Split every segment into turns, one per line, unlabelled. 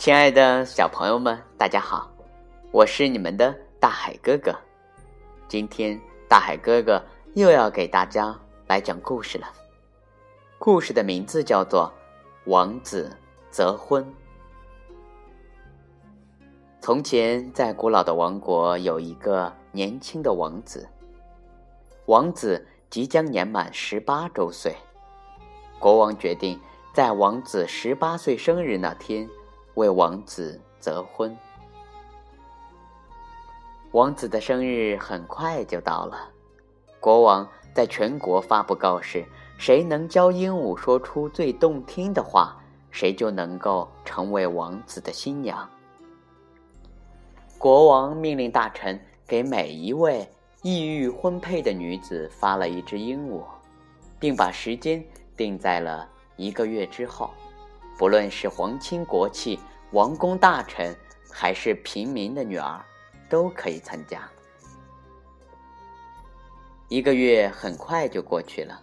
亲爱的小朋友们，大家好，我是你们的大海哥哥。今天大海哥哥又要给大家来讲故事了。故事的名字叫做《王子择婚》。从前，在古老的王国有一个年轻的王子。王子即将年满十八周岁，国王决定在王子十八岁生日那天。为王子择婚。王子的生日很快就到了，国王在全国发布告示：谁能教鹦鹉说出最动听的话，谁就能够成为王子的新娘。国王命令大臣给每一位意欲婚配的女子发了一只鹦鹉，并把时间定在了一个月之后。不论是皇亲国戚、王公大臣，还是平民的女儿，都可以参加。一个月很快就过去了，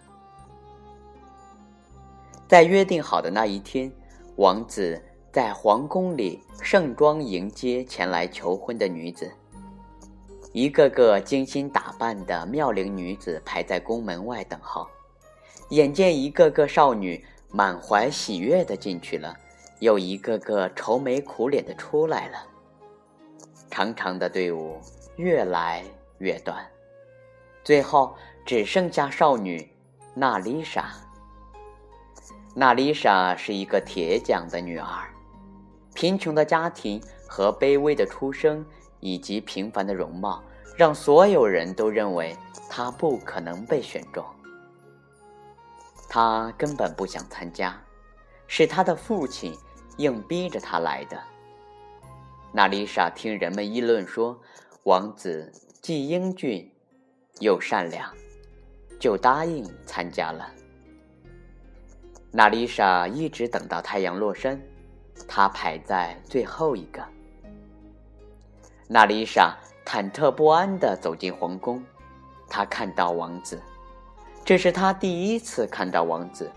在约定好的那一天，王子在皇宫里盛装迎接前来求婚的女子。一个个精心打扮的妙龄女子排在宫门外等候，眼见一个个少女。满怀喜悦的进去了，又一个个愁眉苦脸的出来了。长长的队伍越来越短，最后只剩下少女娜丽莎。娜丽莎是一个铁匠的女儿，贫穷的家庭和卑微的出身，以及平凡的容貌，让所有人都认为她不可能被选中。他根本不想参加，是他的父亲硬逼着他来的。娜丽莎听人们议论说，王子既英俊又善良，就答应参加了。娜丽莎一直等到太阳落山，她排在最后一个。娜丽莎忐忑不安地走进皇宫，她看到王子。这是他第一次看到王子，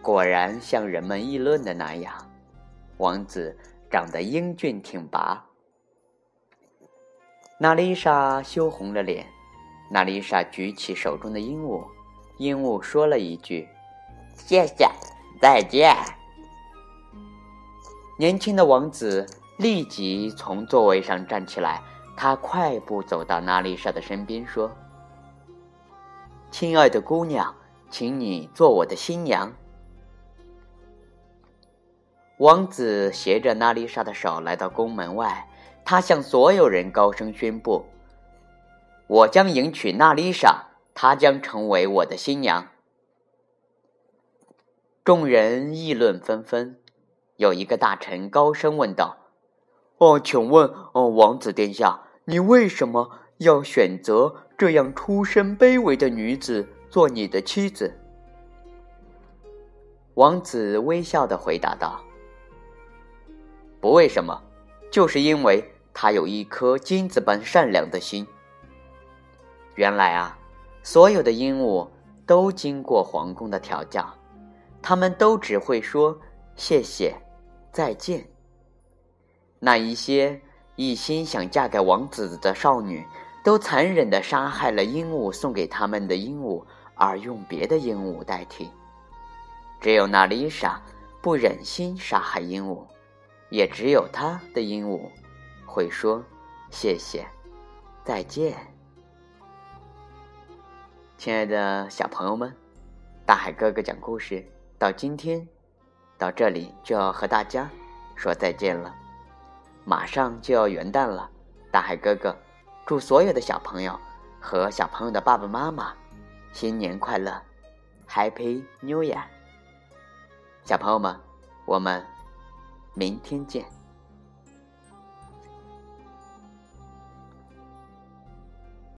果然像人们议论的那样，王子长得英俊挺拔。娜丽莎羞红了脸，娜丽莎举起手中的鹦鹉，鹦鹉说了一句：“谢谢，再见。”年轻的王子立即从座位上站起来，他快步走到娜丽莎的身边，说。亲爱的姑娘，请你做我的新娘。王子携着娜丽莎的手来到宫门外，他向所有人高声宣布：“我将迎娶娜丽莎，她将成为我的新娘。”众人议论纷纷。有一个大臣高声问道：“哦，请问，哦，王子殿下，你为什么？”要选择这样出身卑微的女子做你的妻子，王子微笑的回答道：“不为什么，就是因为她有一颗金子般善良的心。”原来啊，所有的鹦鹉都经过皇宫的调教，他们都只会说谢谢、再见。那一些一心想嫁给王子的少女。都残忍地杀害了鹦鹉送给他们的鹦鹉，而用别的鹦鹉代替。只有娜丽莎不忍心杀害鹦鹉，也只有她的鹦鹉会说谢谢，再见。亲爱的小朋友们，大海哥哥讲故事到今天到这里就要和大家说再见了。马上就要元旦了，大海哥哥。祝所有的小朋友和小朋友的爸爸妈妈新年快乐，Happy New Year！小朋友们，我们明天见。